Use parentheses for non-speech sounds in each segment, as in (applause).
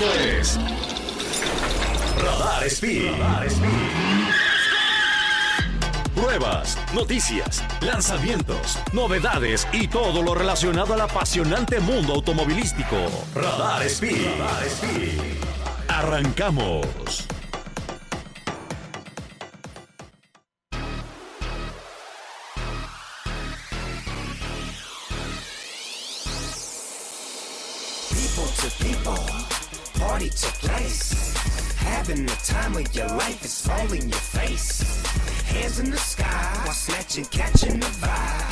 Esto es Radar Speed. Pruebas, noticias, lanzamientos, novedades y todo lo relacionado al apasionante mundo automovilístico. Radar Speed. Radar Speed. Arrancamos.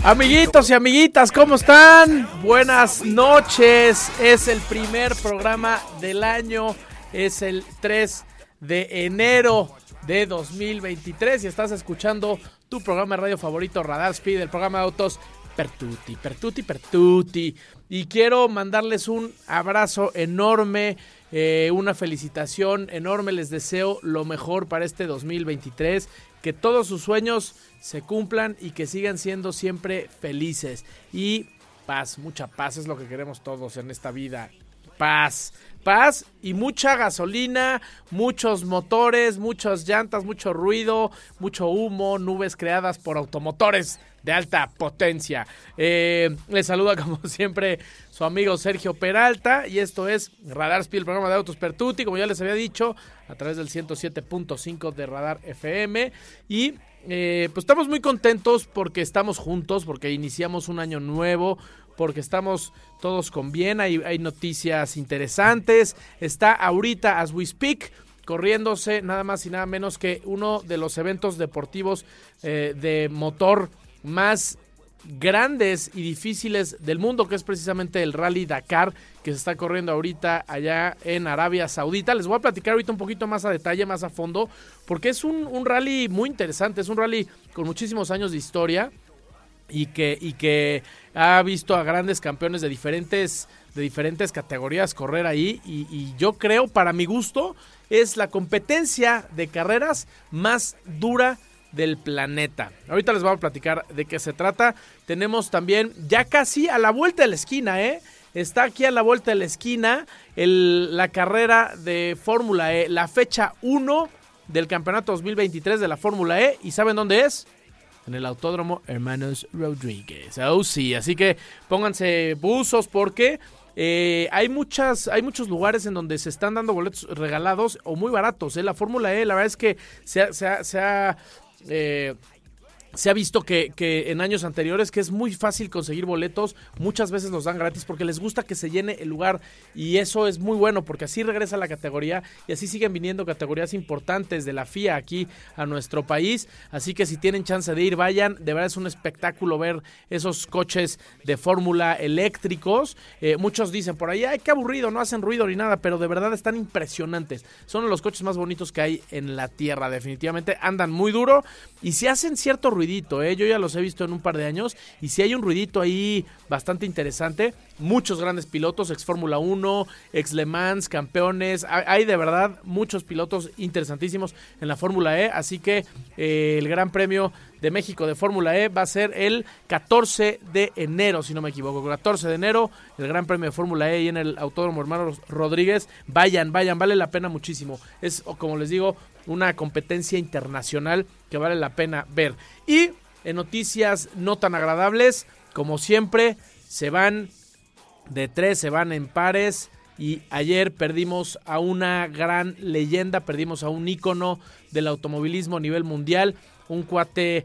Amiguitos y amiguitas, ¿cómo están? Buenas noches. Es el primer programa del año. Es el 3 de enero de 2023 y estás escuchando tu programa de radio favorito Radar Speed, el programa de autos Pertuti, Pertuti, Pertuti. Y quiero mandarles un abrazo enorme, eh, una felicitación enorme. Les deseo lo mejor para este 2023. Que todos sus sueños se cumplan y que sigan siendo siempre felices. Y paz, mucha paz es lo que queremos todos en esta vida. Paz, paz y mucha gasolina, muchos motores, muchas llantas, mucho ruido, mucho humo, nubes creadas por automotores de alta potencia. Eh, les saluda (laughs) como siempre su amigo Sergio Peralta y esto es Radar Speed, el programa de Autos Pertuti, como ya les había dicho, a través del 107.5 de Radar FM y eh, pues estamos muy contentos porque estamos juntos, porque iniciamos un año nuevo, porque estamos todos con bien, hay, hay noticias interesantes, está ahorita as we speak corriéndose nada más y nada menos que uno de los eventos deportivos eh, de motor más grandes y difíciles del mundo, que es precisamente el Rally Dakar, que se está corriendo ahorita allá en Arabia Saudita. Les voy a platicar ahorita un poquito más a detalle, más a fondo, porque es un, rally muy interesante, es un rally con muchísimos años de historia y que, y que ha visto a grandes campeones de diferentes, de diferentes categorías correr ahí y, y, yo creo, para mi gusto, es la competencia de carreras más dura del planeta. Ahorita les vamos a platicar de qué se trata. Tenemos también ya casi a la vuelta de la esquina, ¿eh? Está aquí a la vuelta de la esquina la carrera de Fórmula E, la fecha 1 del campeonato 2023 de la Fórmula E. ¿Y saben dónde es? en el Autódromo Hermanos Rodríguez. Oh, sí, así que pónganse buzos porque eh, hay muchas, hay muchos lugares en donde se están dando boletos regalados o muy baratos. ¿eh? La Fórmula E, la verdad es que se ha, se ha eh, se ha visto que, que, en años anteriores que es muy fácil conseguir boletos, muchas veces los dan gratis porque les gusta que se llene el lugar y eso es muy bueno porque así regresa la categoría y así siguen viniendo categorías importantes de la FIA aquí a nuestro país, así que si tienen chance de ir vayan, de verdad es un espectáculo ver esos coches de fórmula eléctricos, eh, muchos dicen por ahí, ay qué aburrido, no hacen ruido ni nada, pero de verdad están impresionantes, son los coches más bonitos que hay en la tierra, definitivamente andan muy duro y si hacen cierto ruido ¿eh? Yo ya los he visto en un par de años y si hay un ruidito ahí bastante interesante. Muchos grandes pilotos, ex Fórmula 1, ex Le Mans, campeones. Hay de verdad muchos pilotos interesantísimos en la Fórmula E. Así que eh, el Gran Premio de México de Fórmula E va a ser el 14 de enero, si no me equivoco. 14 de enero, el Gran Premio de Fórmula E y en el Autódromo Hermanos Rodríguez. Vayan, vayan, vale la pena muchísimo. Es, como les digo, una competencia internacional que vale la pena ver. Y en noticias no tan agradables, como siempre, se van de tres, se van en pares. Y ayer perdimos a una gran leyenda, perdimos a un ícono del automovilismo a nivel mundial, un cuate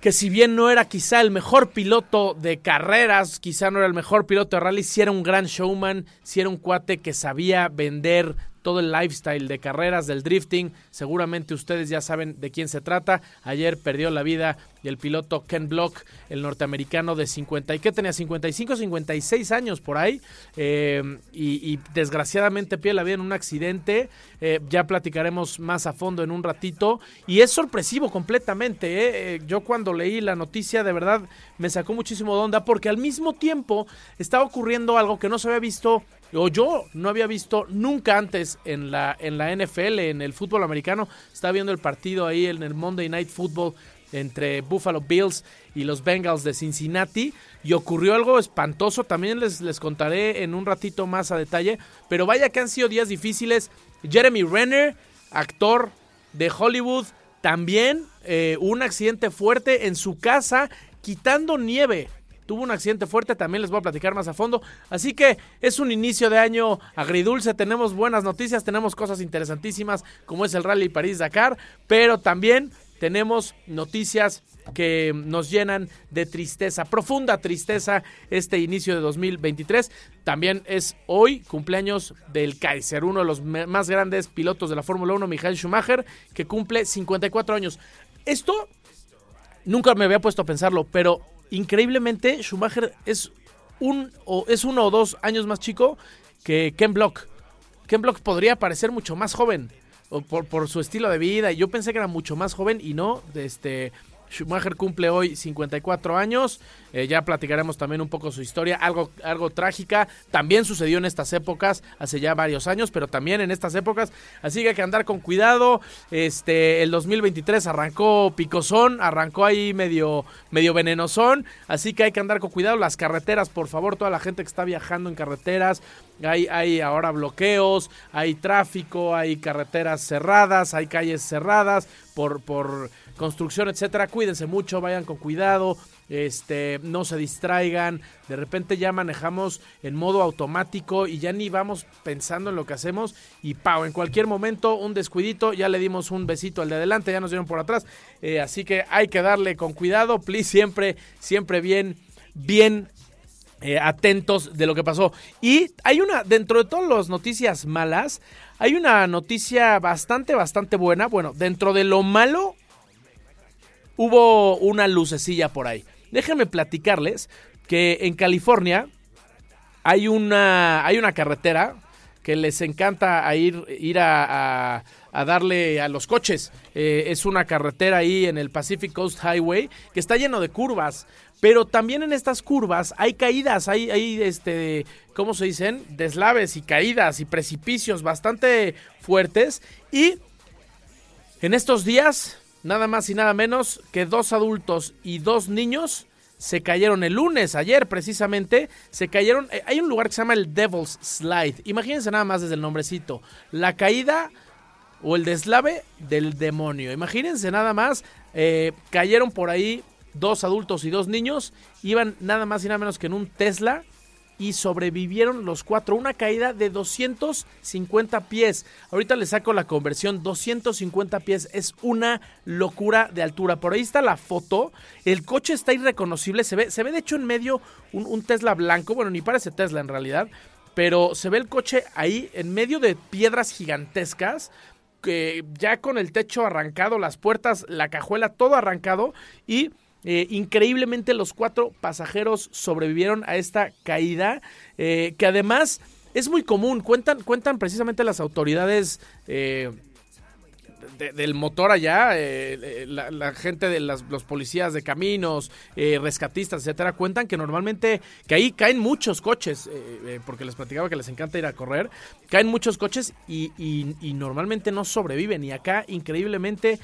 que si bien no era quizá el mejor piloto de carreras, quizá no era el mejor piloto de rally, si era un gran showman, si era un cuate que sabía vender todo el lifestyle de carreras, del drifting. Seguramente ustedes ya saben de quién se trata. Ayer perdió la vida el piloto Ken Block, el norteamericano de 50 y que tenía 55, 56 años por ahí. Eh, y, desgraciadamente pierde la vida en un accidente. Eh, ya platicaremos más a fondo en un ratito. Y es sorpresivo completamente. ¿eh? Yo cuando leí la noticia de verdad me sacó muchísimo de onda porque al mismo tiempo estaba ocurriendo algo que no se había visto o yo no había visto nunca antes en la, en la NFL, en el fútbol americano. Estaba viendo el partido ahí en el Monday Night Football entre Buffalo Bills y los Bengals de Cincinnati y ocurrió algo espantoso, también les, les contaré en un ratito más a detalle, pero vaya que han sido días difíciles. Jeremy Renner, actor de Hollywood, también eh, un accidente fuerte en su casa quitando nieve. Tuvo un accidente fuerte, también les voy a platicar más a fondo. Así que es un inicio de año agridulce, tenemos buenas noticias, tenemos cosas interesantísimas como es el Rally París-Dakar, pero también tenemos noticias que nos llenan de tristeza, profunda tristeza este inicio de 2023. También es hoy cumpleaños del Kaiser, uno de los más grandes pilotos de la Fórmula 1, Michael Schumacher, que cumple 54 años. Esto nunca me había puesto a pensarlo, pero increíblemente Schumacher es un o es uno o dos años más chico que Ken Block. Ken Block podría parecer mucho más joven por, por su estilo de vida. Y yo pensé que era mucho más joven y no. Este, Schumacher cumple hoy 54 años. Eh, ya platicaremos también un poco su historia, algo, algo trágica. También sucedió en estas épocas, hace ya varios años, pero también en estas épocas. Así que hay que andar con cuidado. Este, el 2023 arrancó picosón, arrancó ahí medio, medio venenosón. Así que hay que andar con cuidado. Las carreteras, por favor, toda la gente que está viajando en carreteras. Hay, hay ahora bloqueos, hay tráfico, hay carreteras cerradas, hay calles cerradas por, por construcción, etcétera. Cuídense mucho, vayan con cuidado, este, no se distraigan. De repente ya manejamos en modo automático y ya ni vamos pensando en lo que hacemos. Y pau, en cualquier momento, un descuidito, ya le dimos un besito al de adelante, ya nos dieron por atrás. Eh, así que hay que darle con cuidado, please, siempre, siempre bien, bien eh, atentos de lo que pasó. Y hay una, dentro de todas las noticias malas, hay una noticia bastante, bastante buena. Bueno, dentro de lo malo, hubo una lucecilla por ahí. Déjenme platicarles que en California hay una, hay una carretera que les encanta ir, ir a, darle a los coches. Eh, es una carretera ahí en el Pacific Coast Highway que está lleno de curvas. Pero también en estas curvas hay caídas, hay, hay este, ¿cómo se dicen? Deslaves y caídas y precipicios bastante fuertes. Y en estos días nada más y nada menos que dos adultos y dos niños se cayeron el lunes, ayer precisamente, se cayeron, eh, hay un lugar que se llama el Devil's Slide, imagínense nada más desde el nombrecito, la caída o el deslave del demonio, imagínense nada más, eh, cayeron por ahí dos adultos y dos niños, iban nada más y nada menos que en un Tesla, y sobrevivieron los cuatro. Una caída de 250 pies. Ahorita le saco la conversión. 250 pies es una locura de altura. Por ahí está la foto. El coche está irreconocible. Se ve, se ve de hecho en medio un, Tesla blanco. Bueno, ni parece Tesla en realidad. Pero se ve el coche ahí en medio de piedras gigantescas. Que ya con el techo arrancado, las puertas, la cajuela, todo arrancado. Y eh, increíblemente los cuatro pasajeros sobrevivieron a esta caída, eh, que además es muy común. Cuentan, cuentan precisamente las autoridades eh, del motor allá, la, gente de los policías de caminos, rescatistas, etcétera, cuentan que normalmente, que ahí caen muchos coches, porque les platicaba que les encanta ir a correr, caen muchos coches y normalmente no sobreviven. Y acá, increíblemente,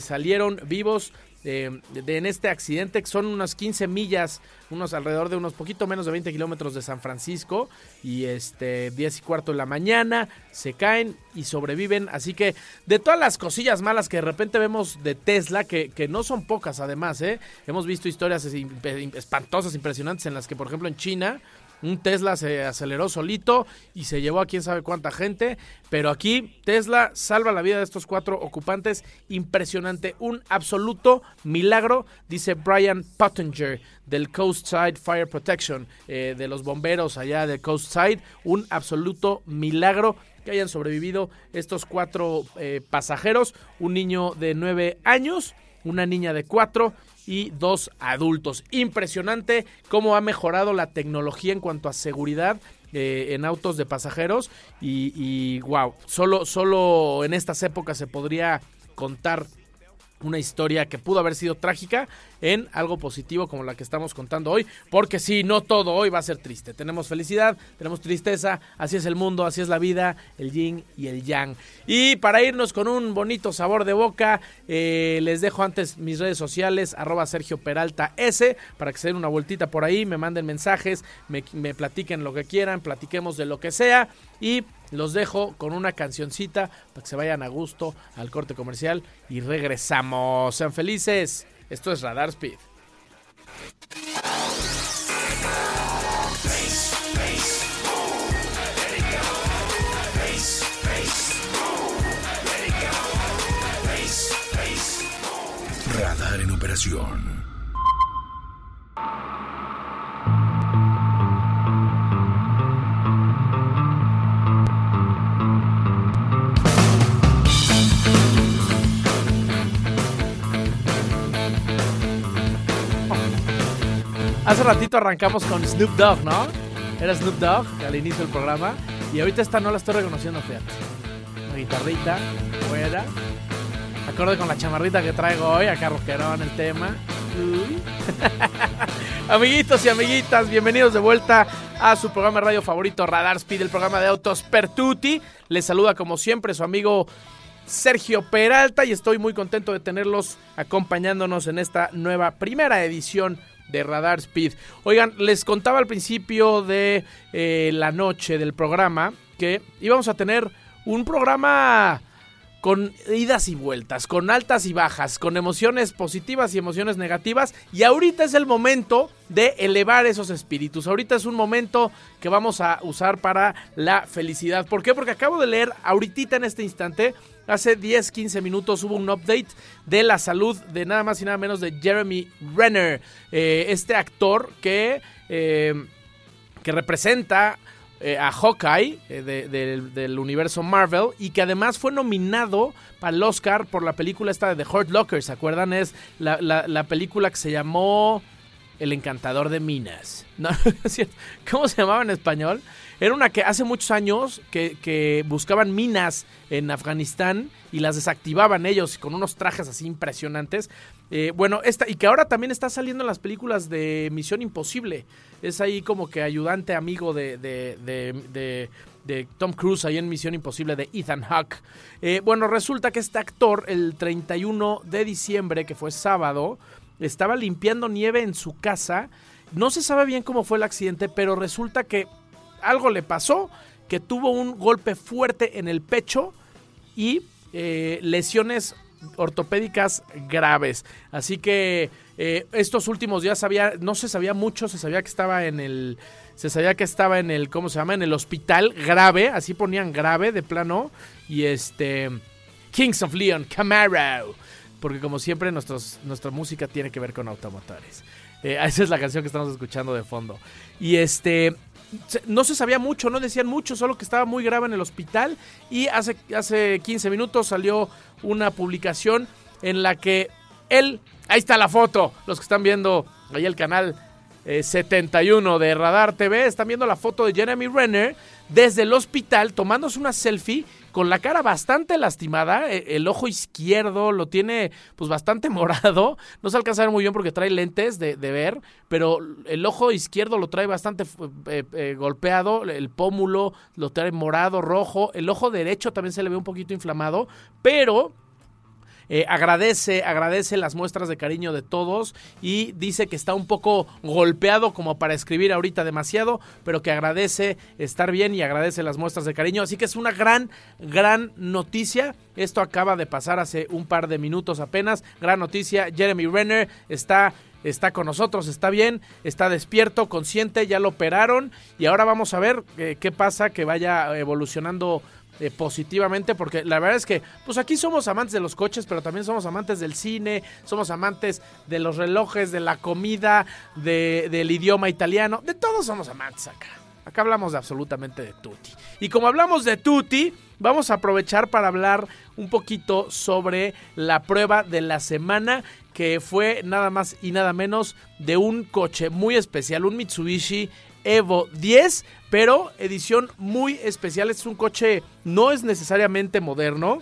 salieron vivos de, en este accidente, que son unas 15 millas, unos alrededor de unos poquito menos de 20 kilómetros de San Francisco, y este 10 y cuarto de la mañana, se caen y sobreviven. Así que de todas las cosillas malas que de repente vemos de Tesla, que, que no son pocas además, ¿eh? hemos visto historias espantosas, impresionantes, en las que por ejemplo en China, un Tesla se aceleró solito y se llevó a quién sabe cuánta gente. Pero aquí Tesla salva la vida de estos cuatro ocupantes. Impresionante. Un absoluto milagro, dice Brian Pottinger del Coast Side Fire Protection, eh, de los bomberos allá de Coast Side. Un absoluto milagro que hayan sobrevivido estos cuatro eh, pasajeros. Un niño de nueve años, una niña de cuatro y dos adultos. Impresionante cómo ha mejorado la tecnología en cuanto a seguridad eh, en autos de pasajeros y, y, wow, solo, solo en estas épocas se podría contar una historia que pudo haber sido trágica en algo positivo como la que estamos contando hoy, porque sí, no todo hoy va a ser triste. Tenemos felicidad, tenemos tristeza, así es el mundo, así es la vida, el yin y el yang. Y para irnos con un bonito sabor de boca, eh, les dejo antes mis redes sociales, arroba Sergio Peralta S, para que se den una vueltita por ahí, me manden mensajes, me, me platiquen lo que quieran, platiquemos de lo que sea y los dejo con una cancioncita para que se vayan a gusto al corte comercial y regresamos. Sean felices. Esto es Radar Speed. Radar en operación. Hace ratito arrancamos con Snoop Dogg, ¿no? Era Snoop Dogg al inicio del programa. Y ahorita esta no la estoy reconociendo, fíjate. Una guitarrita, fuera. Acorde con la chamarrita que traigo hoy, acá roquerón el tema. Uy. (laughs) Amiguitos y amiguitas, bienvenidos de vuelta a su programa de radio favorito, Radar Speed, el programa de autos Pertuti. Les saluda como siempre su amigo Sergio Peralta y estoy muy contento de tenerlos acompañándonos en esta nueva primera edición de Radar Speed. Oigan, les contaba al principio de eh, la noche del programa que íbamos a tener un programa con idas y vueltas, con altas y bajas, con emociones positivas y emociones negativas. Y ahorita es el momento de elevar esos espíritus. Ahorita es un momento que vamos a usar para la felicidad. ¿Por qué? Porque acabo de leer ahorita en este instante Hace 10, 15 minutos hubo un update de la salud de nada más y nada menos de Jeremy Renner, eh, este actor que, eh, que representa eh, a Hawkeye del universo Marvel y que además fue nominado para el Oscar por la película esta de The Hurt Locker, ¿se acuerdan? Es la, la película que se llamó El Encantador de Minas. No, (laughs) ¿Cómo se llamaba en español? Era una que hace muchos años que, buscaban minas en Afganistán y las desactivaban ellos con unos trajes así impresionantes. Eh, bueno, esta, y que ahora también está saliendo en las películas de Misión Imposible. Es ahí como que ayudante amigo de, de, Tom Cruise ahí en Misión Imposible de Ethan Hawke. Eh, bueno, resulta que este actor el 31 de diciembre, que fue sábado, estaba limpiando nieve en su casa. No se sabe bien cómo fue el accidente, pero resulta que algo le pasó, que tuvo un golpe fuerte en el pecho y eh, lesiones ortopédicas graves. Así que eh, estos últimos días sabía, no se sabía mucho, se sabía que estaba en el, se sabía que estaba en el, ¿cómo se llama? En el hospital grave, así ponían grave de plano y este Kings of Leon, Camaro, porque como siempre nuestra música tiene que ver con automotores. Eh, esa es la canción que estamos escuchando de fondo. Y este, no se sabía mucho, no decían mucho, solo que estaba muy grave en el hospital y hace, hace 15 minutos salió una publicación en la que él, ahí está la foto, los que están viendo ahí el canal 71 eh, de Radar TV, están viendo la foto de Jeremy Renner desde el hospital tomándose una selfie con la cara bastante lastimada, e, el ojo izquierdo lo tiene pues bastante (laughs) morado, no se alcanza a ver muy bien porque trae lentes de, ver, pero el ojo izquierdo lo trae bastante eh, eh, golpeado, el pómulo lo trae morado, rojo, el ojo derecho también se le ve un poquito inflamado, pero eh, agradece, agradece las muestras de cariño de todos y dice que está un poco golpeado como para escribir ahorita demasiado, pero que agradece estar bien y agradece las muestras de cariño. Así que es una gran, gran noticia. Esto acaba de pasar hace un par de minutos apenas. Gran noticia. Jeremy Renner está está con nosotros, está bien, está despierto, consciente, ya lo operaron y ahora vamos a ver eh, qué pasa, que vaya evolucionando eh, positivamente porque la verdad es que pues aquí somos amantes de los coches pero también somos amantes del cine somos amantes de los relojes de la comida de, del idioma italiano. De todos somos amantes acá. Acá hablamos absolutamente de tutti. Y como hablamos de tutti vamos a aprovechar para hablar un poquito sobre la prueba de la semana que fue nada más y nada menos de un coche muy especial un Mitsubishi Evo 10, pero edición muy especial. es un coche, no es necesariamente moderno.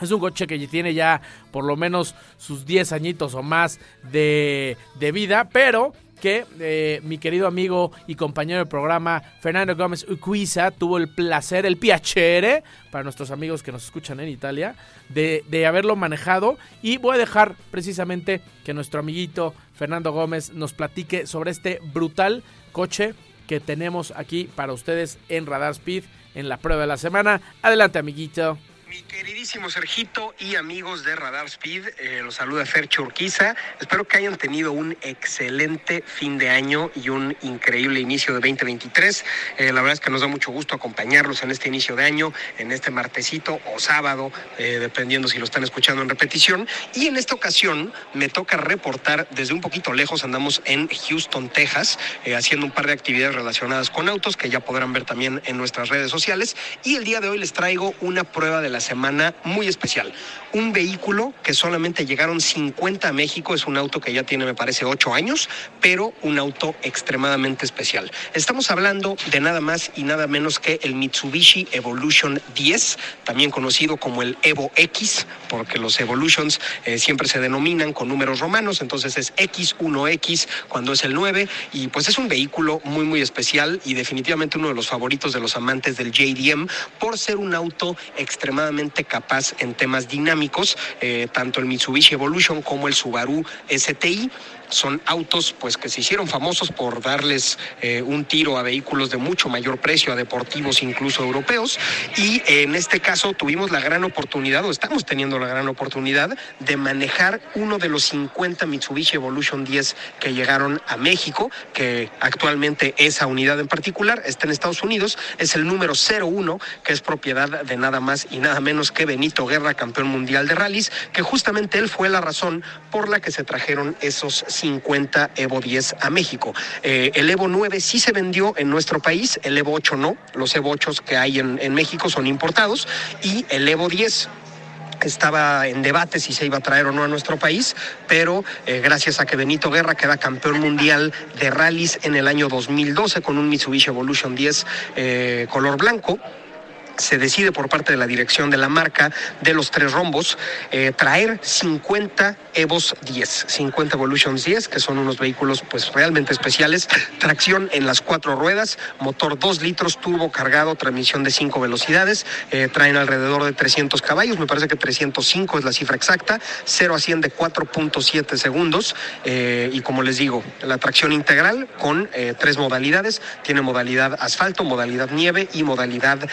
Es un coche que tiene ya por lo menos sus 10 añitos o más de, de vida, pero que eh, mi querido amigo y compañero de programa Fernando Gómez Uquiza tuvo el placer, el piacere, para nuestros amigos que nos escuchan en Italia, de, de, haberlo manejado. Y voy a dejar precisamente que nuestro amiguito Fernando Gómez nos platique sobre este brutal coche que tenemos aquí para ustedes en Radar Speed en la prueba de la semana. Adelante, amiguito. Mi queridísimo Sergito y amigos de Radar Speed, eh, los saluda Fercho Urquiza. Espero que hayan tenido un excelente fin de año y un increíble inicio de 2023. Eh, la verdad es que nos da mucho gusto acompañarlos en este inicio de año, en este martesito o sábado, eh, dependiendo si lo están escuchando en repetición. Y en esta ocasión me toca reportar desde un poquito lejos, andamos en Houston, Texas, haciendo un par de actividades relacionadas con autos que ya podrán ver también en nuestras redes sociales. Y el día de hoy les traigo una prueba de la semana muy especial. Un vehículo que solamente llegaron 50 a México, es un auto que ya tiene, me parece, 8 años, pero un auto extremadamente especial. Estamos hablando de nada más y nada menos que el Mitsubishi Evolution 10, también conocido como el Evo X, porque los Evolutions eh, siempre se denominan con números romanos, entonces es X1X cuando es el 9, y pues es un vehículo muy, muy especial y definitivamente uno de los favoritos de los amantes del JDM por ser un auto extremadamente capaz en temas dinámicos, eh, tanto el Mitsubishi Evolution como el Subaru STI son autos pues que se hicieron famosos por darles eh, un tiro a vehículos de mucho mayor precio, a deportivos incluso europeos. Y en este caso tuvimos la gran oportunidad, o estamos teniendo la gran oportunidad, de manejar uno de los 50 Mitsubishi Evolution 10 que llegaron a México, que actualmente esa unidad en particular está en Estados Unidos, es el número 01, que es propiedad de nada más y nada menos que Benito Guerra, campeón mundial de rallies, que justamente él fue la razón por la que se trajeron esos 50 Evo 10 a México. Eh, el Evo 9 sí se vendió en nuestro país, el Evo 8 no. Los Evo 8 que hay en, México son importados y el Evo 10 estaba en debate si se iba a traer o no a nuestro país, pero eh, gracias a que Benito Guerra queda campeón mundial de rallies en el año 2012 con un Mitsubishi Evolution 10 eh, color blanco, se decide por parte de la dirección de la marca de los tres rombos eh, traer 50 Evos 10, 50 Evolutions 10, que son unos vehículos pues realmente especiales, tracción en las cuatro ruedas, motor 2 litros, turbo cargado, transmisión de 5 velocidades, eh, traen alrededor de 300 caballos, me parece que 305 es la cifra exacta, 0 a 100 de 4.7 segundos eh, y como les digo, la tracción integral con tres modalidades, tiene modalidad asfalto, modalidad nieve y modalidad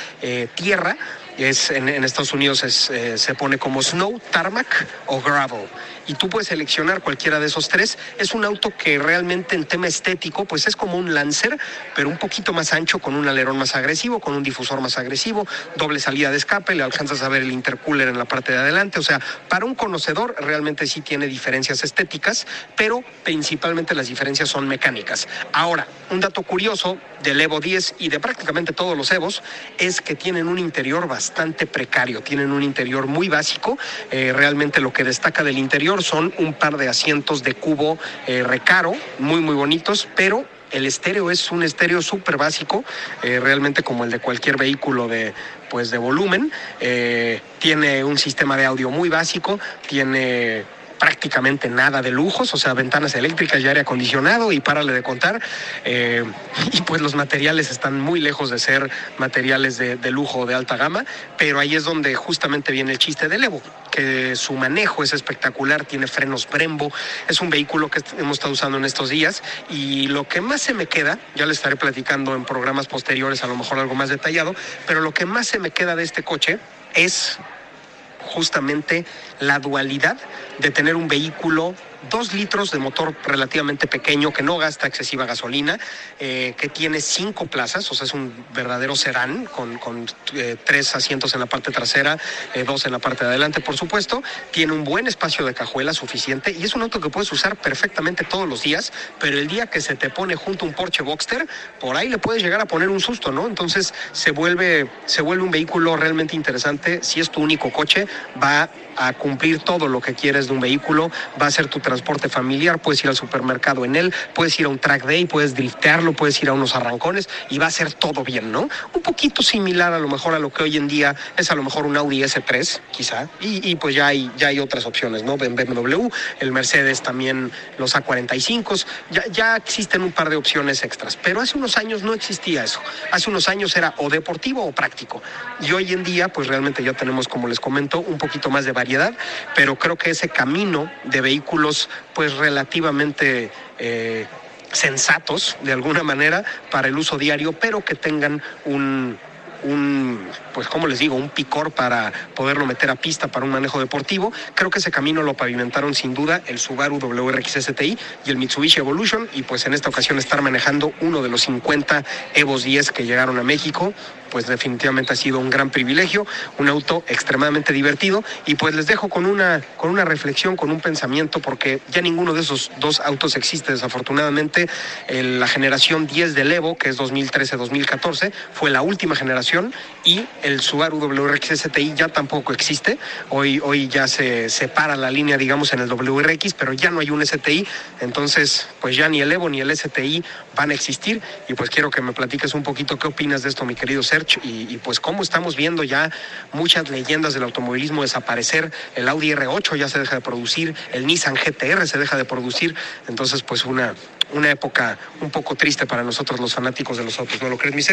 tierra, es en, en Estados Unidos es, eh, se pone como snow, tarmac o gravel y tú puedes seleccionar cualquiera de esos tres. Es un auto que realmente en tema estético, pues es como un Lancer, pero un poquito más ancho, con un alerón más agresivo, con un difusor más agresivo, doble salida de escape, le alcanzas a ver el intercooler en la parte de adelante. O sea, para un conocedor realmente sí tiene diferencias estéticas, pero principalmente las diferencias son mecánicas. Ahora, un dato curioso del Evo 10 y de prácticamente todos los Evos es que tienen un interior bastante precario, tienen un interior muy básico. Eh, realmente lo que destaca del interior son un par de asientos de cubo eh, recaro, muy, muy bonitos, pero el estéreo es un estéreo súper básico, eh, realmente como el de cualquier vehículo de, pues de volumen. Eh, tiene un sistema de audio muy básico, tiene prácticamente nada de lujos, o sea, ventanas eléctricas y aire acondicionado y párale de contar. Eh, (laughs) y pues los materiales están muy lejos de ser materiales de, de lujo de alta gama, pero ahí es donde justamente viene el chiste del Evo, que su manejo es espectacular, tiene frenos Brembo, es un vehículo que hemos estado usando en estos días y lo que más se me queda, ya le estaré platicando en programas posteriores, a lo mejor algo más detallado, pero lo que más se me queda de este coche es justamente la dualidad de tener un vehículo dos litros de motor relativamente pequeño que no gasta excesiva gasolina, eh, que tiene cinco plazas, o sea, es un verdadero sedán con, con eh, tres asientos en la parte trasera, eh, dos en la parte de adelante, por supuesto. Tiene un buen espacio de cajuela suficiente y es un auto que puedes usar perfectamente todos los días, pero el día que se te pone junto un Porsche Boxster, por ahí le puedes llegar a poner un susto, ¿no? Entonces se vuelve, se vuelve un vehículo realmente interesante. Si es tu único coche, va a cumplir todo lo que quieres de un vehículo, va a ser tu transporte familiar, puedes ir al supermercado en él, puedes ir a un track day, puedes driftearlo, puedes ir a unos arrancones y va a ser todo bien, ¿no? Un poquito similar a lo mejor a lo que hoy en día es a lo mejor un Audi S3, quizá, y, y pues ya hay, ya hay otras opciones, ¿no? BMW, el Mercedes también, los A45, ya, ya existen un par de opciones extras, pero hace unos años no existía eso. Hace unos años era o deportivo o práctico. Y hoy en día, pues realmente ya tenemos, como les comento, un poquito más de variedad, pero creo que ese camino de vehículos, pues relativamente... Eh, sensatos de alguna manera para el uso diario, pero que tengan un, un, pues como les digo, un picor para poderlo meter a pista para un manejo deportivo. Creo que ese camino lo pavimentaron sin duda el Subaru WRX STI y el Mitsubishi Evolution y pues en esta ocasión estar manejando uno de los 50 Evos 10 que llegaron a México pues definitivamente ha sido un gran privilegio, un auto extremadamente divertido. Y pues les dejo con una, con una reflexión, con un pensamiento, porque ya ninguno de esos dos autos existe desafortunadamente. La generación 10 del Evo, que es 2013-2014, fue la última generación. Y el Subaru WRX STI ya tampoco existe. Hoy, hoy ya se separa la línea, digamos, en el WRX, pero ya no hay un STI, entonces pues ya ni el Evo ni el STI van a existir. Y pues quiero que me platiques un poquito qué opinas de esto, mi querido Y, pues cómo estamos viendo ya muchas leyendas del automovilismo desaparecer, el Audi R8 ya se deja de producir, el Nissan GTR se deja de producir, entonces pues una, una época un poco triste para nosotros los fanáticos de los autos, ¿no lo crees, mi?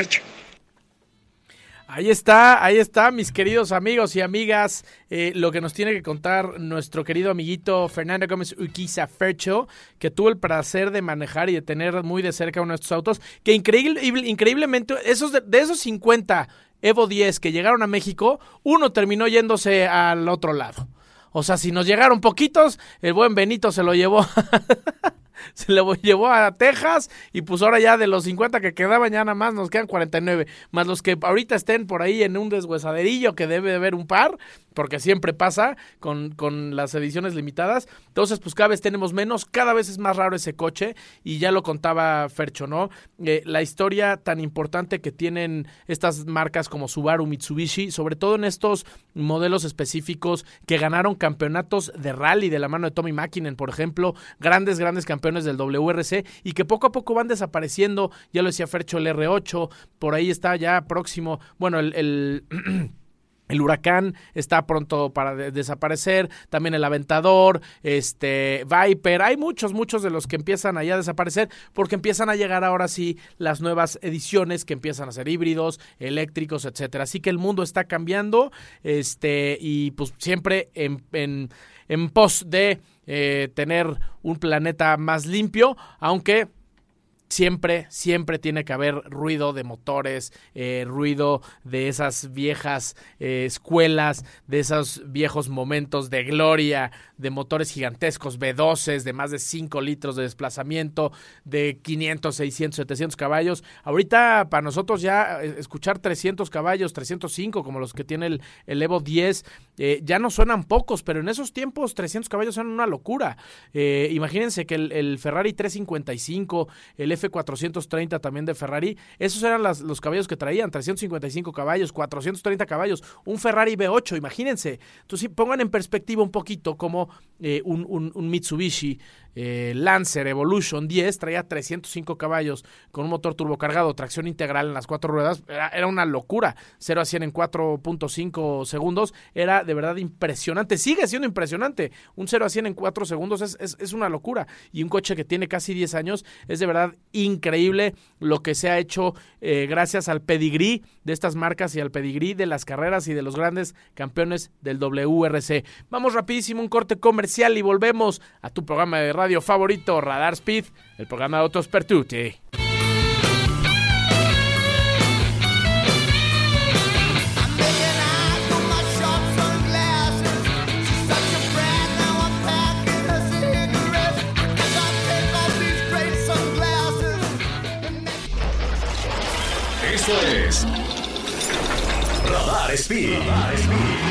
Ahí está, ahí está, mis queridos amigos y amigas, eh, lo que nos tiene que contar nuestro querido amiguito Fernando Gómez Urquiza Fercho, que tuvo el placer de manejar y de tener muy de cerca uno de estos autos, que increíble, increíblemente, esos de, de esos 50 Evo 10 que llegaron a México, uno terminó yéndose al otro lado. O sea, si nos llegaron poquitos, el buen Benito se lo llevó. (laughs) (laughs) se lo llevó a Texas y pues ahora ya de los 50 que quedaban ya nada más nos quedan 49, más los que ahorita estén por ahí en un deshuesaderillo que debe de haber un par, porque siempre pasa con, con las ediciones limitadas. Entonces, pues cada vez tenemos menos, cada vez es más raro ese coche y ya lo contaba Fercho, ¿no? Eh, la historia tan importante que tienen estas marcas como Subaru, Mitsubishi, sobre todo en estos modelos específicos que ganaron campeonatos de rally de la mano de Tommy Mäkinen, por ejemplo, grandes, grandes campeones del WRC y que poco a poco van desapareciendo, ya lo decía Fercho, el R8, por ahí está ya próximo, bueno, el... el (clears throat) El huracán está pronto para de desaparecer, también el aventador, este Viper, hay muchos, muchos de los que empiezan allá a desaparecer porque empiezan a llegar ahora sí las nuevas ediciones que empiezan a ser híbridos, eléctricos, etcétera. Así que el mundo está cambiando, este, y pues siempre en, en, en pos de eh, tener un planeta más limpio, aunque siempre, siempre tiene que haber ruido de motores, eh, ruido de esas viejas eh, escuelas, de esos viejos momentos de gloria, de motores gigantescos, B12, de más de 5 litros de desplazamiento, de 500, 600, 700 caballos. Ahorita para nosotros ya eh, escuchar 300 caballos, 305 como los que tiene el, el Evo 10, eh, ya no suenan pocos, pero en esos tiempos 300 caballos eran una locura. Eh, imagínense que el, el, Ferrari 355, el F430 también de Ferrari, esos eran las, los caballos que traían, 355 caballos, 430 caballos, un Ferrari V8, imagínense. Entonces pongan en perspectiva un poquito como eh, un, Mitsubishi eh, Lancer Evolution 10 traía 305 caballos con un motor turbocargado, tracción integral en las cuatro ruedas, era, una locura. 0 a 100 en 4.5 segundos, era de verdad impresionante, sigue siendo impresionante. Un 0 a 100 en 4 segundos es, es, es una locura. Y un coche que tiene casi 10 años es de verdad increíble lo que se ha hecho eh, gracias al pedigrí de estas marcas y al pedigrí de las carreras y de los grandes campeones del WRC. Vamos rapidísimo, un corte comercial y volvemos a tu programa de radio favorito, Radar Speed, el programa de Autos per Tutti. Esto es Radar Speed. Radar Speed.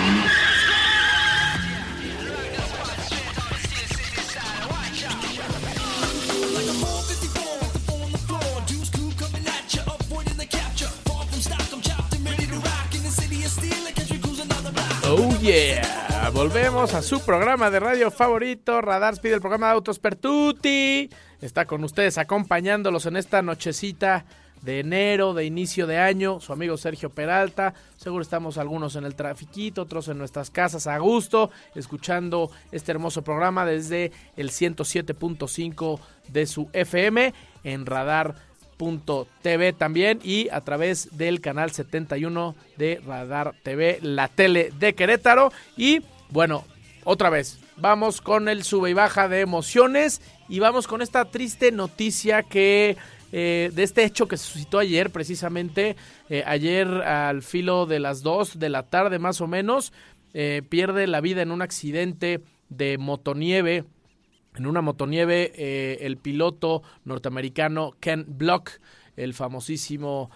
Yeah, volvemos a su programa de radio favorito, Radar Speed, el programa de Autos Pertuti. Está con ustedes acompañándolos en esta nochecita de enero, de inicio de año, su amigo Sergio Peralta. Seguro estamos algunos en el trafiquito, otros en nuestras casas a gusto, escuchando este hermoso programa desde el 107.5 de su FM en radar.tv también y a través del canal 71 de Radar TV, la tele de Querétaro. Y bueno, otra vez, vamos con el sube y baja de emociones y vamos con esta triste noticia que eh, de este hecho que se suscitó ayer, precisamente, eh, ayer al filo de las 2 de la tarde más o menos, eh, pierde la vida en un accidente de motonieve. En una motonieve, el piloto norteamericano Ken Block, el famosísimo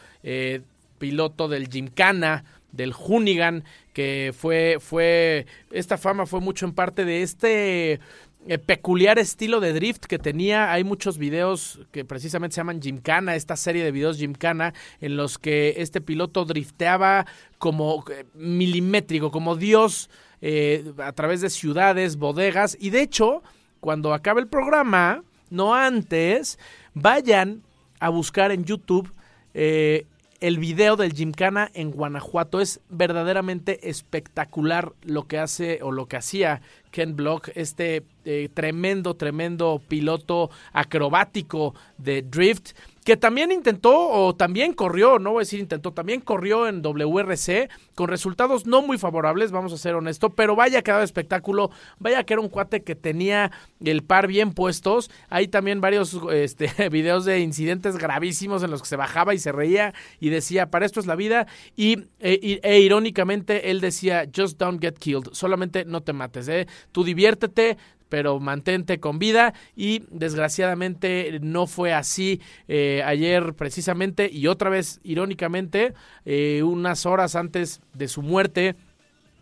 piloto del Gymkhana, del Hoonigan, que fue, fue, esta fama fue mucho en parte de este eh, peculiar estilo de drift que tenía. Hay muchos videos que precisamente se llaman Gymkhana, esta serie de videos Gymkhana, en los que este piloto drifteaba como eh, milimétrico, como Dios, eh, a través de ciudades, bodegas. Y de hecho, cuando acabe el programa, no antes, vayan a buscar en YouTube el video del Gymkhana en Guanajuato. Es verdaderamente espectacular lo que hace o lo que hacía Ken Block, este eh, tremendo, tremendo piloto acrobático de drift que también intentó o también corrió, no voy a decir intentó, también corrió en WRC con resultados no muy favorables, vamos a ser honestos, pero vaya que espectáculo, vaya que era un cuate que tenía el par bien puestos, hay también varios este, (laughs) videos de incidentes gravísimos en los que se bajaba y se reía y decía, para esto es la vida, y e, e irónicamente él decía, just don't get killed, solamente no te mates, ¿eh? tú diviértete, pero mantente con vida. Y desgraciadamente no fue así eh, ayer precisamente y otra vez irónicamente eh, unas horas antes de su muerte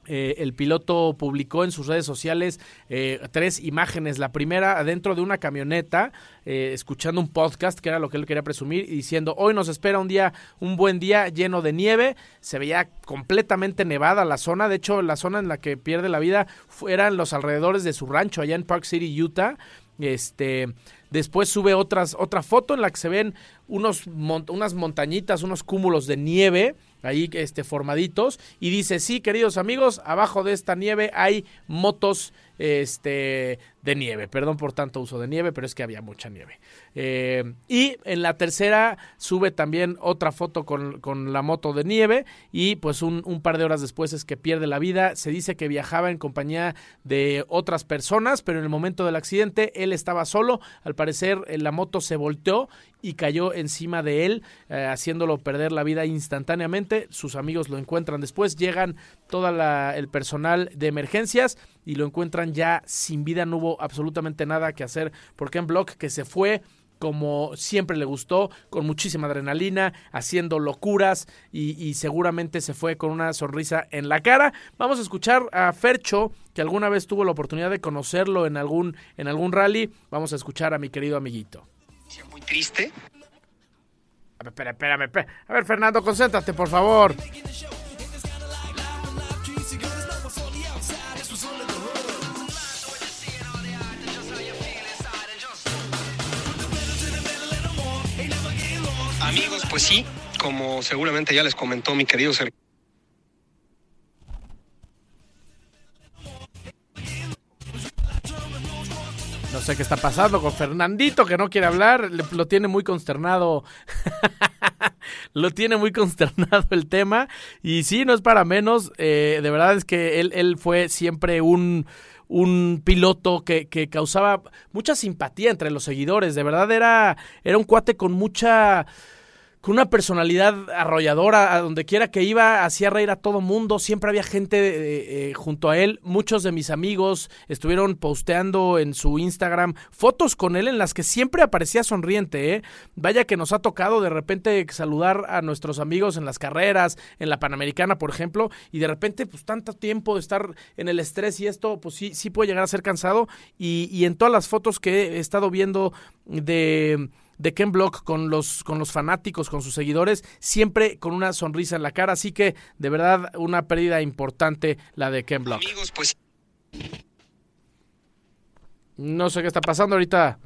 eh, el piloto publicó en sus redes sociales eh, tres imágenes. La primera adentro de una camioneta, eh, escuchando un podcast, que era lo que él quería presumir, y diciendo, hoy nos espera un día, un buen día lleno de nieve. Se veía completamente nevada la zona. De hecho, la zona en la que pierde la vida eran los alrededores de su rancho, allá en Park City, Utah. Este, después sube otras, otra foto en la que se ven unos, unas montañitas, unos cúmulos de nieve ahí este, formaditos y dice, sí, queridos amigos, abajo de esta nieve hay motos este, de nieve. Perdón por tanto uso de nieve, pero es que había mucha nieve. Eh, y en la tercera sube también otra foto con, con la moto de nieve y pues un, par de horas después es que pierde la vida. Se dice que viajaba en compañía de otras personas, pero en el momento del accidente él estaba solo. Parecer eh, la moto se volteó y cayó encima de él, eh, haciéndolo perder la vida instantáneamente. Sus amigos lo encuentran después, llegan todo el personal de emergencias y lo encuentran ya sin vida, no hubo absolutamente nada que hacer. Por Ken Block, que se fue como siempre le gustó, con muchísima adrenalina, haciendo locuras y, y, seguramente se fue con una sonrisa en la cara. Vamos a escuchar a Fercho, que alguna vez tuvo la oportunidad de conocerlo en algún, en algún rally. Vamos a escuchar a mi querido amiguito muy triste. A ver, espera, espérame, espérame. A ver, Fernando, concéntrate, por favor. Amigos, pues sí, como seguramente ya les comentó mi querido Sergio. No sé qué está pasando con Fernandito, que no quiere hablar, lo tiene muy consternado. (laughs) lo tiene muy consternado el tema. Y sí, no es para menos. Eh, de verdad es que él, él fue siempre un, un piloto que, que, causaba mucha simpatía entre los seguidores. De verdad era, era un cuate con mucha con una personalidad arrolladora, a donde quiera que iba, hacía reír a todo mundo, siempre había gente eh, eh, junto a él, muchos de mis amigos estuvieron posteando en su Instagram fotos con él en las que siempre aparecía sonriente, ¿eh? vaya que nos ha tocado de repente saludar a nuestros amigos en las carreras, en la Panamericana, por ejemplo, y de repente, pues tanto tiempo de estar en el estrés y esto, pues sí, sí puede llegar a ser cansado, y, y en todas las fotos que he estado viendo de de Ken Block con los, con los fanáticos, con sus seguidores, siempre con una sonrisa en la cara. Así que, de verdad, una pérdida importante la de Ken Block. Amigos, pues No sé qué está pasando ahorita.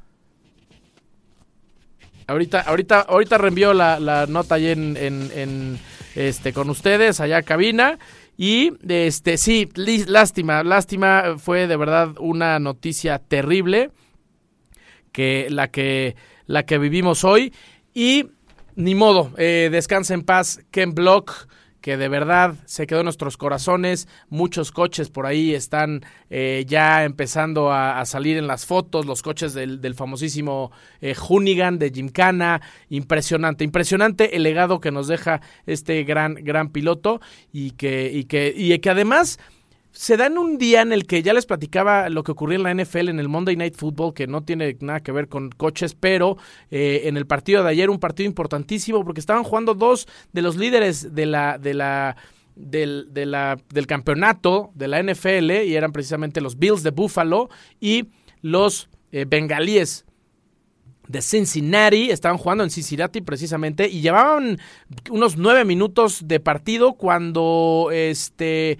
Ahorita, ahorita, ahorita reenvió la, la nota ahí en, en, en, este con ustedes, allá cabina. Y este, sí, lástima, lástima, fue de verdad una noticia terrible que la que la que vivimos hoy. Y ni modo, eh, descansa en paz Ken Block, que de verdad se quedó en nuestros corazones. Muchos coches por ahí están eh, ya empezando a, salir en las fotos, los coches del, del famosísimo eh, Hoonigan de Gymkhana. Impresionante, impresionante el legado que nos deja este gran, gran piloto y que, y que, y que además se da en un día en el que ya les platicaba lo que ocurrió en la NFL en el Monday Night Football, que no tiene nada que ver con coches, pero eh, en el partido de ayer, un partido importantísimo, porque estaban jugando dos de los líderes de la, de la, del, del campeonato de la NFL, y eran precisamente los Bills de Buffalo y los eh, Bengalíes de Cincinnati, estaban jugando en Cincinnati precisamente y llevaban unos nueve minutos de partido cuando este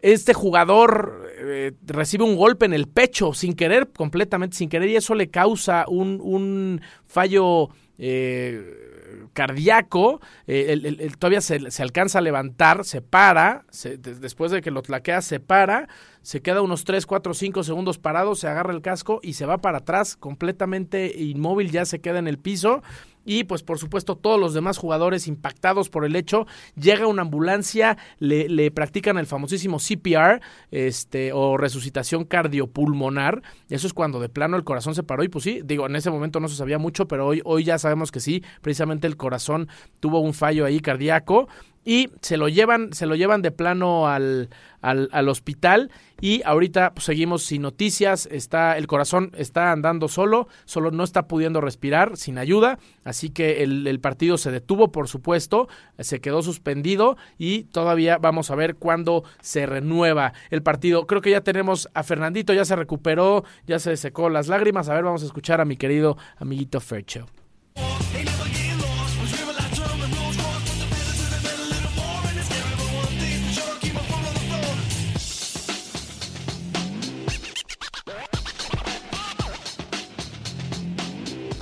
este jugador eh, recibe un golpe en el pecho sin querer, completamente sin querer, y eso le causa un, un fallo eh, cardíaco. Eh, el- el- todavía se, se alcanza a levantar, se para, se- de- después de que lo tlaquea, se para, se queda unos 3, 4, 5 segundos parado, se agarra el casco y se va para atrás, completamente inmóvil, ya se queda en el piso. Y pues por supuesto todos los demás jugadores impactados por el hecho, llega una ambulancia, le, practican el famosísimo CPR, este, o resucitación cardiopulmonar. Eso es cuando de plano el corazón se paró y pues sí, digo, en ese momento no se sabía mucho, pero hoy, hoy ya sabemos que sí, precisamente el corazón tuvo un fallo ahí cardíaco y se lo llevan, se lo llevan de plano al, al, al hospital y ahorita pues, seguimos sin noticias, está, el corazón está andando solo, solo no está pudiendo respirar sin ayuda, así que el, el partido se detuvo, por supuesto, se quedó suspendido y todavía vamos a ver cuándo se renueva el partido. Creo que ya tenemos a Fernandito, ya se recuperó, ya se secó las lágrimas, a ver, vamos a escuchar a mi querido amiguito Fercho.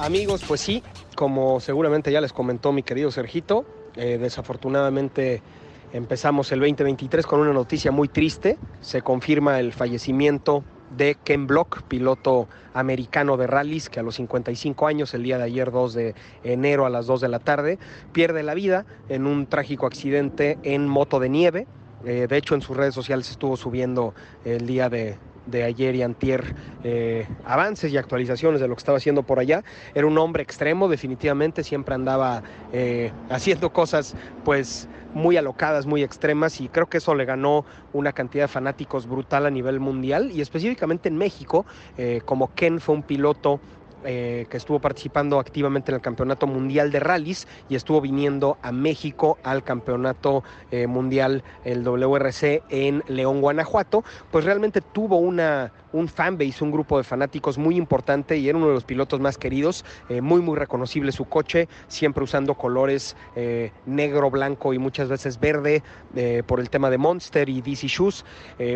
Amigos, pues sí, como seguramente ya les comentó mi querido Sergito, eh, desafortunadamente empezamos el 2023 con una noticia muy triste. Se confirma el fallecimiento de Ken Block, piloto americano de rallies, que a los 55 años, el día de ayer 2 de enero a las 2 de la tarde, pierde la vida en un trágico accidente en moto de nieve. Eh, de hecho, en sus redes sociales estuvo subiendo el día de, de ayer y antier eh, avances y actualizaciones de lo que estaba haciendo por allá. Era un hombre extremo, definitivamente, siempre andaba eh, haciendo cosas pues muy alocadas, muy extremas y creo que eso le ganó una cantidad de fanáticos brutal a nivel mundial y específicamente en México, eh, como Ken fue un piloto eh, que estuvo participando activamente en el Campeonato Mundial de Rallys y estuvo viniendo a México al Campeonato eh, Mundial, el WRC en León, Guanajuato, pues realmente tuvo una, un fanbase, un grupo de fanáticos muy importante y era uno de los pilotos más queridos, eh, muy muy reconocible su coche, siempre usando colores negro, blanco y muchas veces verde por el tema de Monster y DC Shoes,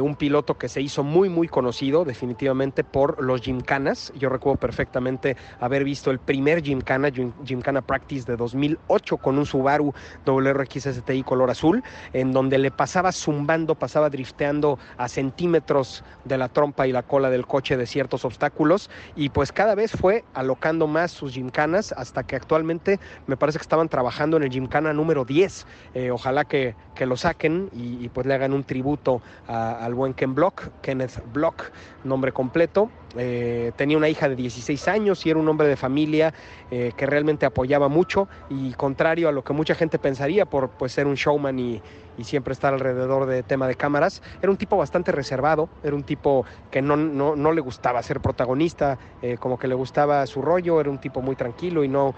un piloto que se hizo muy muy conocido definitivamente por los Gymkhanas, yo recuerdo perfectamente haber visto el primer Gymkhana, Gym- Gymkhana Practice de 2008 con un Subaru WRX STI color azul, en donde le pasaba zumbando, pasaba drifteando a centímetros de la trompa y la cola del coche de ciertos obstáculos y pues cada vez fue alocando más sus gymcanas hasta que actualmente me parece que estaban trabajando en el gymcana número 10. Eh, ojalá que, que lo saquen y, pues le hagan un tributo al buen Ken Block, Kenneth Block, nombre completo. Eh, tenía una hija de 16 años y era un hombre de familia eh, que realmente apoyaba mucho y contrario a lo que mucha gente pensaría por pues, ser un showman y, y siempre estar alrededor de tema de cámaras, era un tipo bastante reservado, era un tipo que no, no, no le gustaba ser protagonista, eh, como que le gustaba su rollo, era un tipo muy tranquilo y no,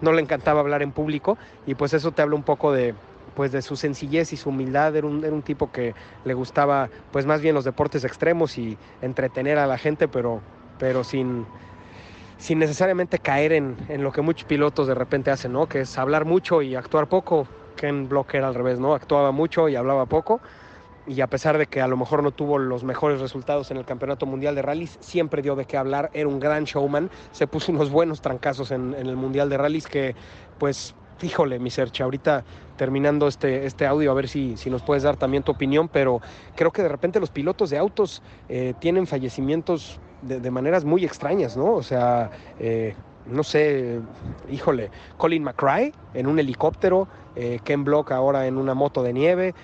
no le encantaba hablar en público. Y pues eso te habla un poco de pues de su sencillez y su humildad, era un, era un tipo que le gustaba pues más bien los deportes extremos y entretener a la gente, pero, pero sin, sin necesariamente caer en, en lo que muchos pilotos de repente hacen, ¿no? Que es hablar mucho y actuar poco. Ken Block era al revés, ¿no? Actuaba mucho y hablaba poco. y a pesar de que a lo mejor no tuvo los mejores resultados en el Campeonato Mundial de Rallys, siempre dio de qué hablar, era un gran showman, se puso unos buenos trancazos en, en el Mundial de Rallys que pues híjole, mi Sercha, ahorita terminando este, este audio, a ver si, si nos puedes dar también tu opinión, pero creo que de repente los pilotos de autos eh, tienen fallecimientos de, de, maneras muy extrañas, ¿no? O sea, eh, no sé, híjole, Colin McRae en un helicóptero, eh, Ken Block ahora en una moto de nieve,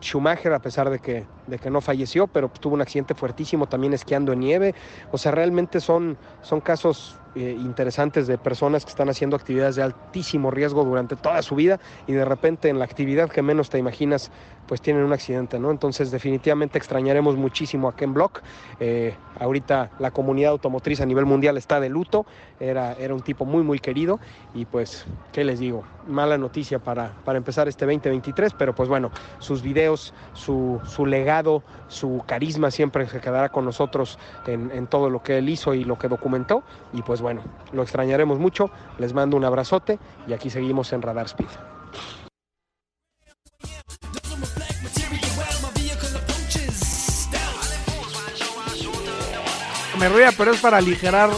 Schumacher a pesar de que, de que no falleció, pero tuvo un accidente fuertísimo también esquiando en nieve, o sea, realmente son, son casos eh, interesantes de personas que están haciendo actividades de altísimo riesgo durante toda su vida y de repente en la actividad que menos te imaginas pues tienen un accidente, ¿no? Entonces definitivamente extrañaremos muchísimo a Ken Block. Eh, ahorita la comunidad automotriz a nivel mundial está de luto, era, era un tipo muy muy querido y pues, ¿qué les digo? Mala noticia para, para empezar este 2023, pero pues bueno, sus videos, su, su legado, su carisma siempre se quedará con nosotros en, en todo lo que él hizo y lo que documentó y pues bueno, lo extrañaremos mucho, les mando un abrazote y aquí seguimos en Radar Speed. me ría, pero es para aligerar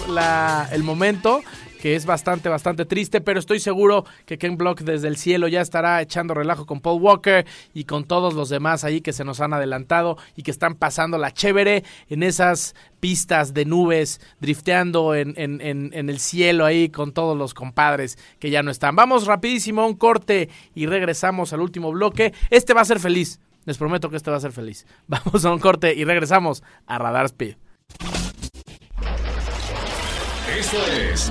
el momento que es bastante, bastante triste, pero estoy seguro que Ken Block desde el cielo ya estará echando relajo con Paul Walker y con todos los demás ahí que se nos han adelantado y que están pasando la chévere en esas pistas de nubes, drifteando en, en, el cielo ahí con todos los compadres que ya no están. Vamos rapidísimo a un corte y regresamos al último bloque. Este va a ser feliz. Les prometo que este va a ser feliz. (laughs) Vamos a un corte y regresamos a Radar Speed. Es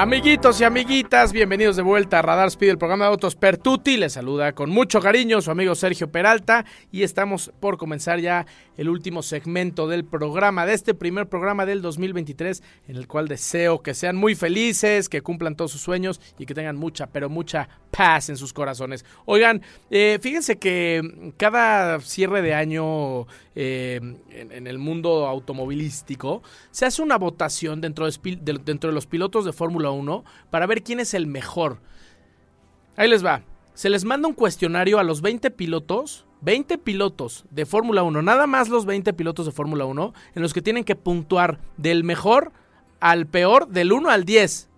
Amiguitos y amiguitas, bienvenidos de vuelta a Radar Speed, el programa de autos Pertuti. Les saluda con mucho cariño su amigo Sergio Peralta y estamos por comenzar ya el último segmento del programa, de este primer programa del 2023, en el cual deseo que sean muy felices, que cumplan todos sus sueños y que tengan mucha, pero mucha paz en sus corazones. Oigan, eh, fíjense que cada cierre de año eh, en, el mundo automovilístico se hace una votación dentro de, de, dentro de los pilotos de Fórmula 1 para ver quién es el mejor. Ahí les va. Se les manda un cuestionario a los 20 pilotos, 20 pilotos de Fórmula 1, nada más los 20 pilotos de Fórmula 1, en los que tienen que puntuar del mejor al peor, del 1 al 10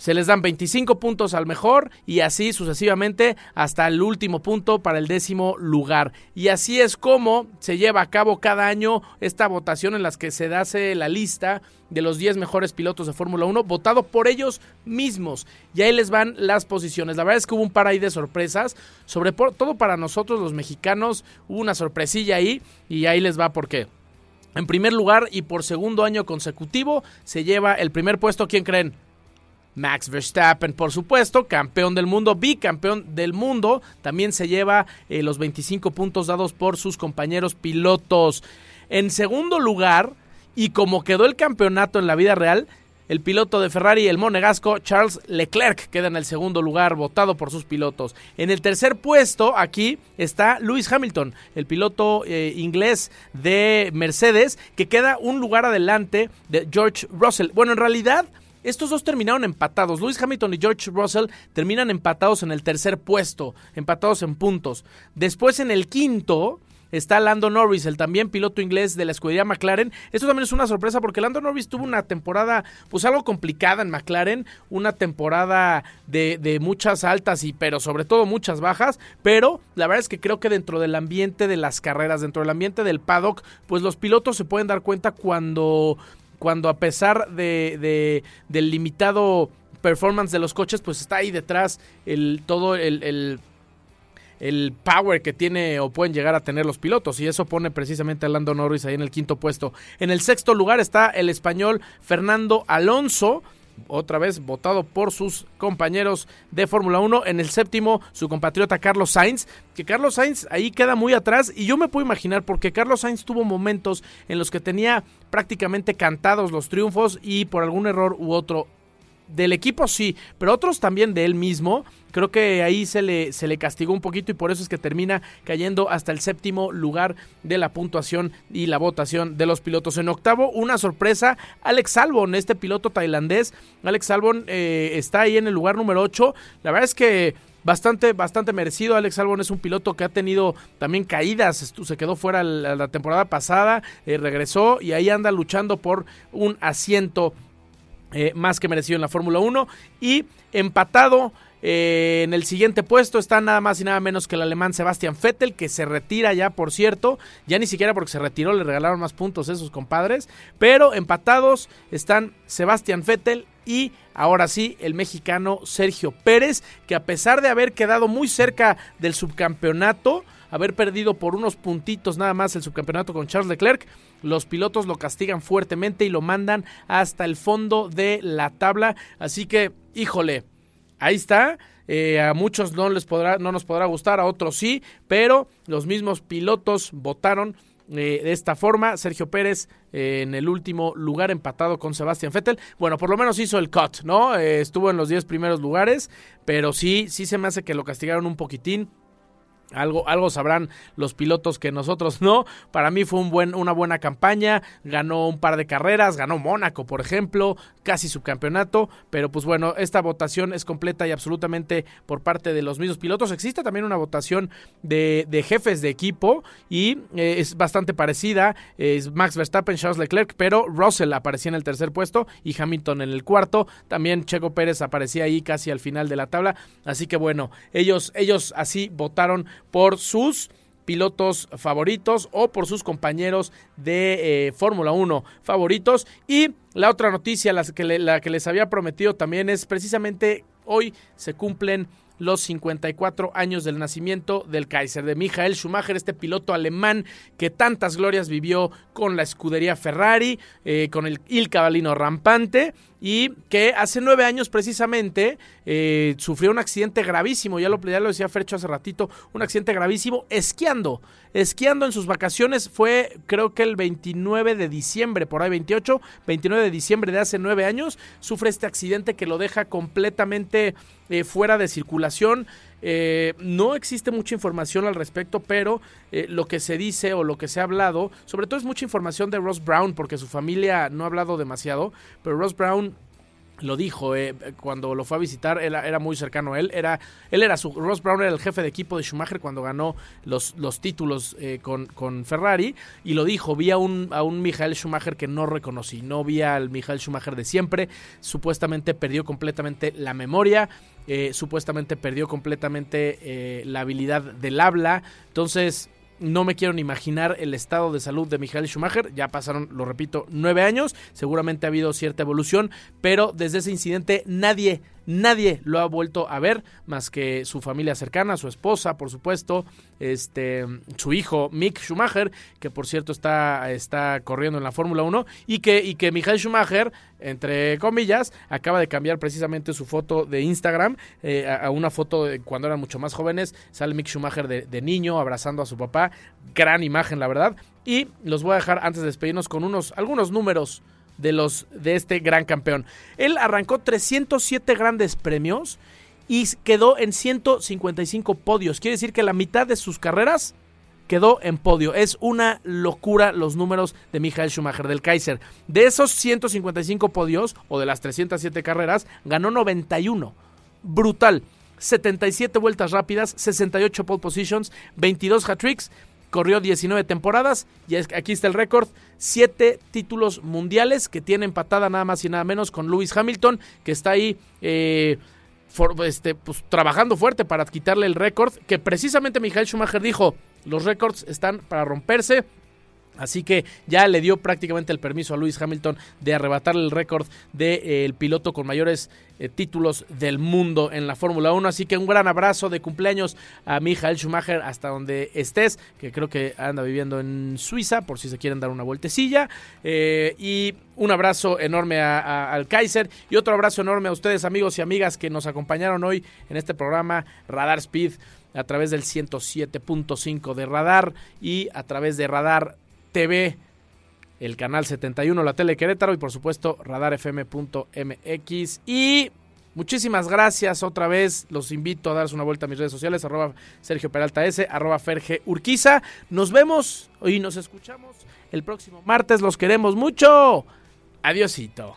se les dan 25 puntos al mejor y así sucesivamente hasta el último punto para el décimo lugar. Y así es como se lleva a cabo cada año esta votación en las que se hace la lista de los 10 mejores pilotos de Fórmula 1, votado por ellos mismos. Y ahí les van las posiciones. La verdad es que hubo un par ahí de sorpresas, sobre todo para nosotros los mexicanos, hubo una sorpresilla ahí y ahí les va por qué. En primer lugar y por segundo año consecutivo se lleva el primer puesto, ¿quién creen? Max Verstappen, por supuesto, campeón del mundo, bicampeón del mundo, también se lleva eh, los 25 puntos dados por sus compañeros pilotos. En segundo lugar, y como quedó el campeonato en la vida real, el piloto de Ferrari, el monegasco Charles Leclerc, queda en el segundo lugar, votado por sus pilotos. En el tercer puesto, aquí está Lewis Hamilton, el piloto eh, inglés de Mercedes, que queda un lugar adelante de George Russell. Bueno, en realidad, estos dos terminaron empatados. Lewis Hamilton y George Russell terminan empatados en el tercer puesto, empatados en puntos. Después en el quinto está Lando Norris, el también piloto inglés de la escudería McLaren. Esto también es una sorpresa porque Lando Norris tuvo una temporada pues algo complicada en McLaren, una temporada de, de muchas altas y pero sobre todo muchas bajas, pero la verdad es que creo que dentro del ambiente de las carreras, dentro del ambiente del paddock, pues los pilotos se pueden dar cuenta cuando cuando a pesar de, de, del limitado performance de los coches, pues está ahí detrás el todo el, el, el, power que tiene o pueden llegar a tener los pilotos y eso pone precisamente a Lando Norris ahí en el quinto puesto. En el sexto lugar está el español Fernando Alonso otra vez votado por sus compañeros de Fórmula 1. En el séptimo, su compatriota Carlos Sainz, que Carlos Sainz ahí queda muy atrás y yo me puedo imaginar porque Carlos Sainz tuvo momentos en los que tenía prácticamente cantados los triunfos y por algún error u otro del equipo sí, pero otros también de él mismo. Creo que ahí se le, se le castigó un poquito y por eso es que termina cayendo hasta el séptimo lugar de la puntuación y la votación de los pilotos. En octavo, una sorpresa, Alex Albon, este piloto tailandés. Alex Albon eh, está ahí en el lugar número 8. La verdad es que bastante, bastante merecido. Alex Albon es un piloto que ha tenido también caídas. Se quedó fuera la, temporada pasada, eh, regresó y ahí anda luchando por un asiento eh, más que merecido en la Fórmula 1 y empatado eh, en el siguiente puesto está nada más y nada menos que el alemán Sebastian Vettel, que se retira ya, por cierto. Ya ni siquiera porque se retiró le regalaron más puntos a esos compadres. Pero empatados están Sebastian Vettel y ahora sí el mexicano Sergio Pérez, que a pesar de haber quedado muy cerca del subcampeonato, haber perdido por unos puntitos nada más el subcampeonato con Charles Leclerc, los pilotos lo castigan fuertemente y lo mandan hasta el fondo de la tabla. Así que, híjole, ahí está. Eh, a muchos no les podrá, no nos podrá gustar, a otros sí, pero los mismos pilotos votaron eh, de esta forma. Sergio Pérez eh, en el último lugar empatado con Sebastián Vettel. Bueno, por lo menos hizo el cut, ¿no? estuvo en los 10 primeros lugares, pero sí, sí se me hace que lo castigaron un poquitín. Algo, algo sabrán los pilotos que nosotros no. Para mí fue un buen, una buena campaña. Ganó un par de carreras, ganó Mónaco, por ejemplo, casi subcampeonato. Pero pues bueno, esta votación es completa y absolutamente por parte de los mismos pilotos. Existe también una votación de, de jefes de equipo y eh, es bastante parecida. Es Max Verstappen, Charles Leclerc, pero Russell aparecía en el tercer puesto y Hamilton en el cuarto. También Checo Pérez aparecía ahí casi al final de la tabla. Así que bueno, ellos, ellos así votaron por sus pilotos favoritos o por sus compañeros de eh, Fórmula 1 favoritos. Y la otra noticia, la que, les había prometido también es precisamente hoy se cumplen los 54 años del nacimiento del Kaiser, de Michael Schumacher, este piloto alemán que tantas glorias vivió con la escudería Ferrari, eh, con el Il Cavallino rampante y que hace nueve años precisamente eh, sufrió un accidente gravísimo, ya lo, ya decía Fercho hace ratito, un accidente gravísimo esquiando, esquiando en sus vacaciones, fue creo que el 29 de diciembre, por ahí 28, 29 de diciembre de hace nueve años, sufre este accidente que lo deja completamente eh, fuera de circulación. Eh, no existe mucha información al respecto, pero eh, lo que se dice o lo que se ha hablado, sobre todo es mucha información de Ross Brown, porque su familia no ha hablado demasiado, pero Ross Brown lo dijo eh, cuando lo fue a visitar, era, muy cercano a él. Era, él era su. Ross Brown era el jefe de equipo de Schumacher cuando ganó los, los títulos eh, con, con, Ferrari. Y lo dijo: vi a un, a un Michael Schumacher que no reconocí. No vi al Michael Schumacher de siempre. Supuestamente perdió completamente la memoria. Eh, supuestamente perdió completamente la habilidad del habla. Entonces no me quiero ni imaginar el estado de salud de Michael Schumacher. Ya pasaron, lo repito, nueve años. Seguramente ha habido cierta evolución, pero desde ese incidente nadie, nadie lo ha vuelto a ver más que su familia cercana, su esposa, por supuesto, este, su hijo Mick Schumacher, que por cierto está, está corriendo en la Fórmula 1, y que, y que Michael Schumacher, entre comillas, acaba de cambiar precisamente su foto de Instagram eh, a, una foto de cuando eran mucho más jóvenes. Sale Mick Schumacher de, niño abrazando a su papá. Gran imagen, la verdad. Y los voy a dejar antes de despedirnos con unos, algunos números de los de este gran campeón. Él arrancó 307 grandes premios y quedó en 155 podios. Quiere decir que la mitad de sus carreras quedó en podio. Es una locura los números de Michael Schumacher del Kaiser. De esos 155 podios o de las 307 carreras, ganó 91. Brutal. 77 vueltas rápidas, 68 pole positions, 22 hat-tricks, corrió 19 temporadas y aquí está el récord, 7 títulos mundiales que tiene empatada nada más y nada menos con Lewis Hamilton, que está ahí eh, este, pues, trabajando fuerte para quitarle el récord, que precisamente Michael Schumacher dijo, los récords están para romperse. Así que ya le dio prácticamente el permiso a Lewis Hamilton de arrebatarle el récord del de, eh, piloto con mayores eh, títulos del mundo en la Fórmula 1. Así que un gran abrazo de cumpleaños a Michael Schumacher hasta donde estés, que creo que anda viviendo en Suiza, por si se quieren dar una vueltecilla. Eh, y un abrazo enorme a, a, al Kaiser y otro abrazo enorme a ustedes amigos y amigas que nos acompañaron hoy en este programa Radar Speed a través del 107.5 de Radar y a través de Radar TV, el canal 71, la tele Querétaro y por supuesto radarfm.mx. Y muchísimas gracias otra vez. Los invito a darse una vuelta a mis redes sociales, arroba Sergio Peralta S, arroba Ferge Urquiza. Nos vemos y nos escuchamos el próximo martes. Los queremos mucho. Adiosito.